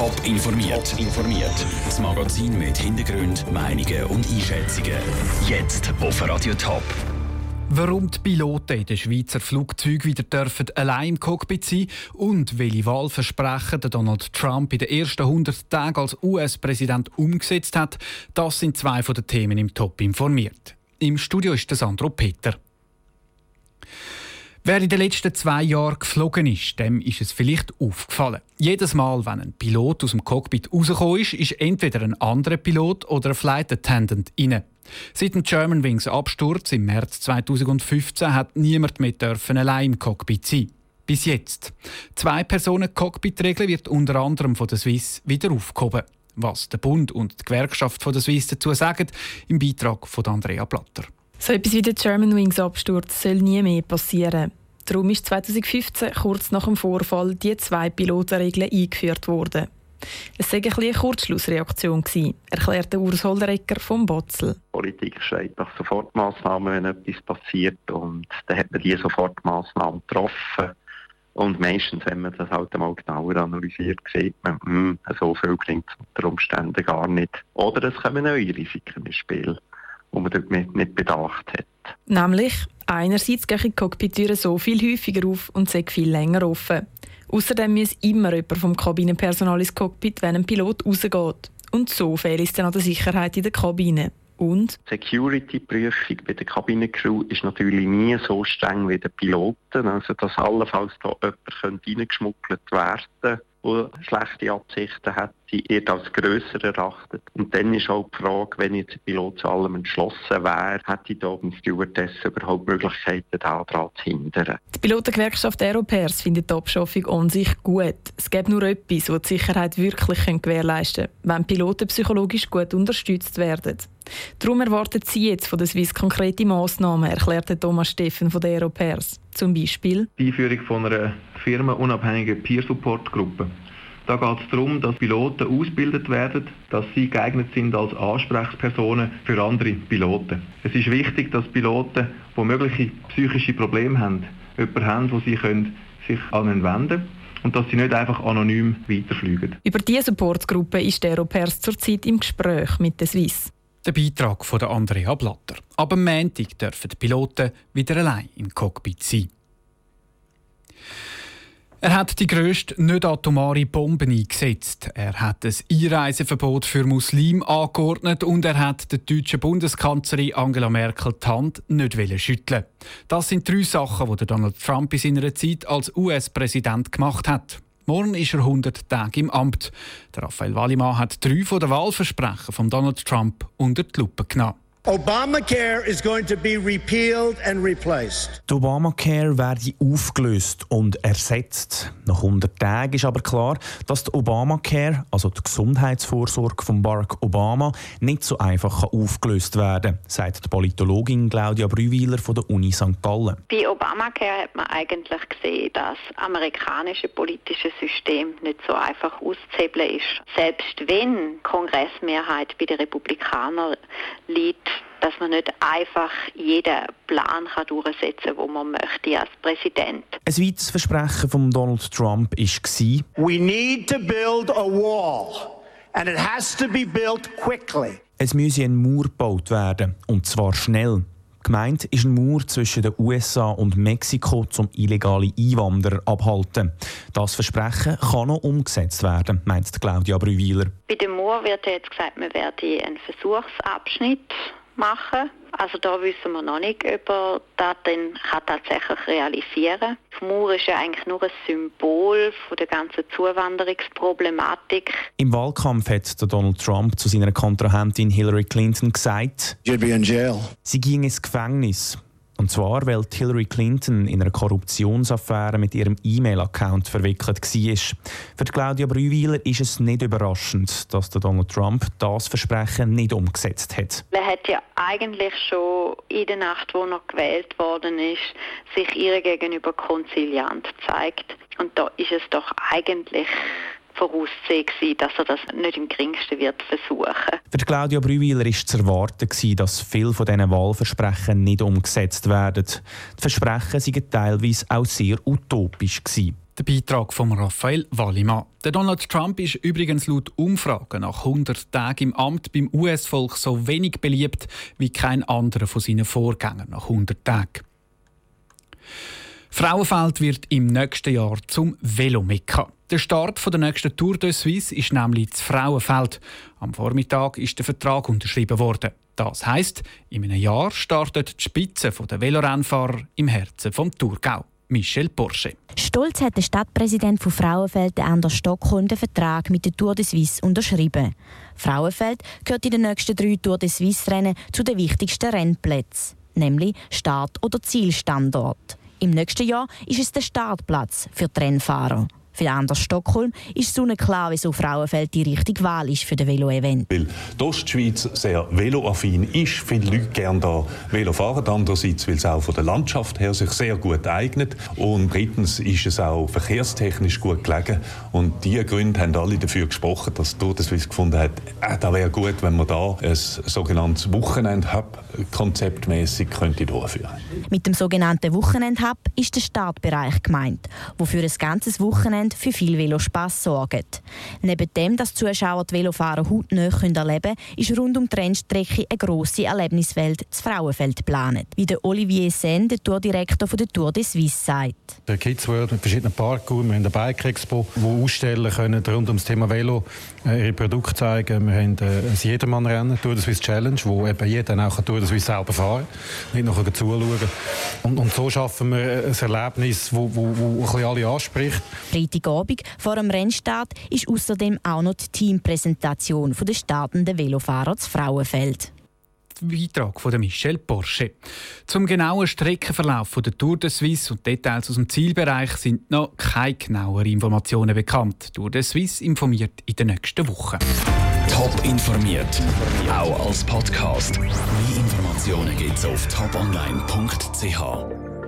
Top informiert. informiert. Das Magazin mit Hintergrund, Meinungen und Einschätzungen. Jetzt auf Radio Top. Warum die Piloten in den Schweizer Flugzeugen wieder dürfen allein im Cockpit sein und welche Wahlversprechen Donald Trump in den ersten 100 Tagen als US-Präsident umgesetzt hat, das sind zwei von den Themen im Top informiert. Im Studio ist der Sandro Peter. Wer in den letzten zwei Jahren geflogen ist, dem ist es vielleicht aufgefallen. Jedes Mal, wenn ein Pilot aus dem Cockpit rausgekommen ist, ist entweder ein anderer Pilot oder ein Flight Attendant rein. Seit dem Germanwings Absturz im März 2015 hat niemand mehr dürfen allein im Cockpit sein. Bis jetzt. Zwei Personen Cockpit-Regel wird unter anderem von der Swiss wieder aufgehoben. Was der Bund und die Gewerkschaft von der Swiss dazu sagen, im Beitrag von Andrea Platter. So etwas wie der Germanwings Absturz soll nie mehr passieren. Darum ist 2015, kurz nach dem Vorfall, die zwei Pilotenregeln eingeführt worden. Es sei ein eine Kurzschlussreaktion erklärte Urs Holderecker vom Botzel. Die Politik schreibt nach Sofortmaßnahmen, wenn etwas passiert und dann hat man diese Sofortmaßnahmen getroffen. Und meistens, wenn man das halt einmal genauer analysiert, sieht man, mh, hm, so viel klingt es unter Umständen gar nicht. Oder es kommen neue Risiken ins Spiel, die man dort nicht bedacht hat. Nämlich, einerseits gehen die Cockpit-Türen so viel häufiger auf und sind viel länger offen. Außerdem muss immer jemand vom Kabinenpersonal ins Cockpit, wenn ein Pilot rausgeht. Und so fehlt es dann an der Sicherheit in der Kabine. Und? Die Security-Prüfung bei der Kabinencrew ist natürlich nie so streng wie der Piloten. Also, dass allenfalls da jemand reingeschmuggelt werden könnte die schlechte Absichten hat, wird als grösser erachtet. Und dann ist auch die Frage, wenn jetzt ein Pilot zu allem entschlossen wäre, hätte da ein Stewardess überhaupt Möglichkeiten, daran zu hindern. Die Pilotengewerkschaft Aeropairs findet die Abschaffung an sich gut. Es gibt nur etwas, das die Sicherheit wirklich gewährleisten kann, wenn Piloten psychologisch gut unterstützt werden. Darum erwartet sie jetzt von der Swiss konkrete Massnahmen, erklärte Thomas Steffen von der Aeropairs. Zum Beispiel die Einführung von einer firmenunabhängigen Peer-Support-Gruppe. Da geht es darum, dass Piloten ausgebildet werden, dass sie geeignet sind als Ansprechpersonen für andere Piloten. Es ist wichtig, dass Piloten, die mögliche psychische Probleme haben, jemanden haben, wo sie können sich an ihn wenden können und dass sie nicht einfach anonym weiterfliegen. Über diese Supportgruppe ist der Europairs zurzeit im Gespräch mit der Swiss. Der Beitrag von Andrea Blatter. Ab dem Montag dürfen die Piloten wieder allein im Cockpit sein. Er hat die grösste nicht-atomare Bombe eingesetzt. Er hat ein Einreiseverbot für Muslime angeordnet und er hat der deutschen Bundeskanzlerin Angela Merkel die Hand nicht schütteln Das sind drei Sachen, die Donald Trump in seiner Zeit als US-Präsident gemacht hat. Morgen ist er 100 Tage im Amt. Der Raphael Wallimann hat drei von den Wahlversprechen von Donald Trump unter die Lupe genommen. Obamacare is going to be repealed and replaced. Die Obamacare werde aufgelöst und ersetzt. Nach 100 Tagen ist aber klar, dass die Obamacare, also die Gesundheitsvorsorge von Barack Obama, nicht so einfach aufgelöst werden kann, sagt die Politologin Claudia Brüwiler von der Uni St. Gallen. Bei Obamacare hat man eigentlich gesehen, dass das amerikanische politische System nicht so einfach auszuhebeln ist. Selbst wenn Kongressmehrheit bei den Republikanern liegt, dass man nicht einfach jeden Plan kann durchsetzen kann, den man möchte als Präsident. Ein weiteres Versprechen von Donald Trump war, We need to build a wall. And it has to be built quickly. Es müsse ein Mauer gebaut werden, und zwar schnell. Gemeint ist ein Mauer zwischen den USA und Mexiko zum illegale Einwanderer abhalten. Das Versprechen kann noch umgesetzt werden, meint Claudia Brüwiler. Bei dem Mauer wird jetzt gesagt, man werde einen Versuchsabschnitt machen. Also da wissen wir noch nicht, ob er das dann kann tatsächlich realisieren kann. Die Mauer ist ja eigentlich nur ein Symbol von der ganzen Zuwanderungsproblematik. Im Wahlkampf hat Donald Trump zu seiner Kontrahentin Hillary Clinton gesagt, You'd be in jail. sie ging ins Gefängnis. Und zwar, weil Hillary Clinton in einer Korruptionsaffäre mit ihrem E-Mail-Account verwickelt war. Für Claudia Brüwiler ist es nicht überraschend, dass Donald Trump das Versprechen nicht umgesetzt hat. Er hat ja eigentlich schon in der Nacht, wo er gewählt worden ist, sich ihr gegenüber konziliant gezeigt. Und da ist es doch eigentlich voraussehen, dass er das nicht im geringsten wird versuchen. Für Claudia Brüwiler war zu erwarten, dass viele von diesen Wahlversprechen nicht umgesetzt werden. Die Versprechen waren teilweise auch sehr utopisch. Der Beitrag von Raphael Wallimann. Der Donald Trump ist übrigens laut Umfragen nach 100 Tagen im Amt beim US-Volk so wenig beliebt wie kein anderer von seinen Vorgängern nach 100 Tagen. Frauenfeld wird im nächsten Jahr zum Velomekka. Der Start der nächsten Tour de Suisse ist nämlich das Frauenfeld. Am Vormittag ist der Vertrag unterschrieben worden. Das heißt, in einem Jahr startet die Spitze der Velorennfahrer im Herzen vom Thurgau. Michel Porsche. Stolz hat der Stadtpräsident von Frauenfeld, Anders Stockholm, den Vertrag mit der Tour de Suisse unterschrieben. Frauenfeld gehört in den nächsten drei Tour de Suisse-Rennen zu den wichtigsten Rennplätzen, nämlich Start- oder Zielstandort. Im nächsten Jahr ist es der Startplatz für die Rennfahrer. Für Anders Stockholm ist so klar, wieso Frauenfeld die richtige Wahl ist für das Velo-Event. Weil die Ostschweiz sehr veloaffin ist, viele Leute gerne da Velo fahren. Andererseits, weil es auch von der Landschaft her sich sehr gut eignet. Und drittens ist es auch verkehrstechnisch gut gelegen. Und diese Gründe haben alle dafür gesprochen, dass de Suisse gefunden hat, äh, da wäre gut, wenn man da ein sogenanntes Wochenend-Hub konzeptmäßig könnte durchführen. Mit dem sogenannten Wochenend-Hub ist der Startbereich gemeint, wo für ein ganzes Wochenende Wochenende für viel Velospass sorgen. Neben dem, dass die Zuschauer die Velofahrer hautnah erleben können, ist rund um die Rennstrecke eine grosse Erlebniswelt, das Frauenfeld, geplant. Wie der Olivier Sen, der Tourdirektor der Tour de Suisse, sagt. Der Kids World mit verschiedenen Parkour, wir haben eine Bike Expo, wo ausstellen können rund um das Thema Velo äh, ihre Produkte zeigen. Wir haben äh, ein Jedermann-Rennen, Tour de Suisse Challenge, wo eben jeder auch Tour de Suisse selber fahren kann, nicht noch zuschauen. Und, und so schaffen wir ein Erlebnis, das alle anspricht. Freitagabend vor dem Rennstart ist außerdem auch noch die Teampräsentation der startenden Velofahrer des Frauenfeld. Beitrag von Michel Porsche. Zum genauen Streckenverlauf der Tour de Suisse und Details aus dem Zielbereich sind noch keine genaueren Informationen bekannt. Tour de Suisse informiert in den nächsten Wochen. Top informiert, auch als Podcast. Mehr Informationen gibt es auf toponline.ch.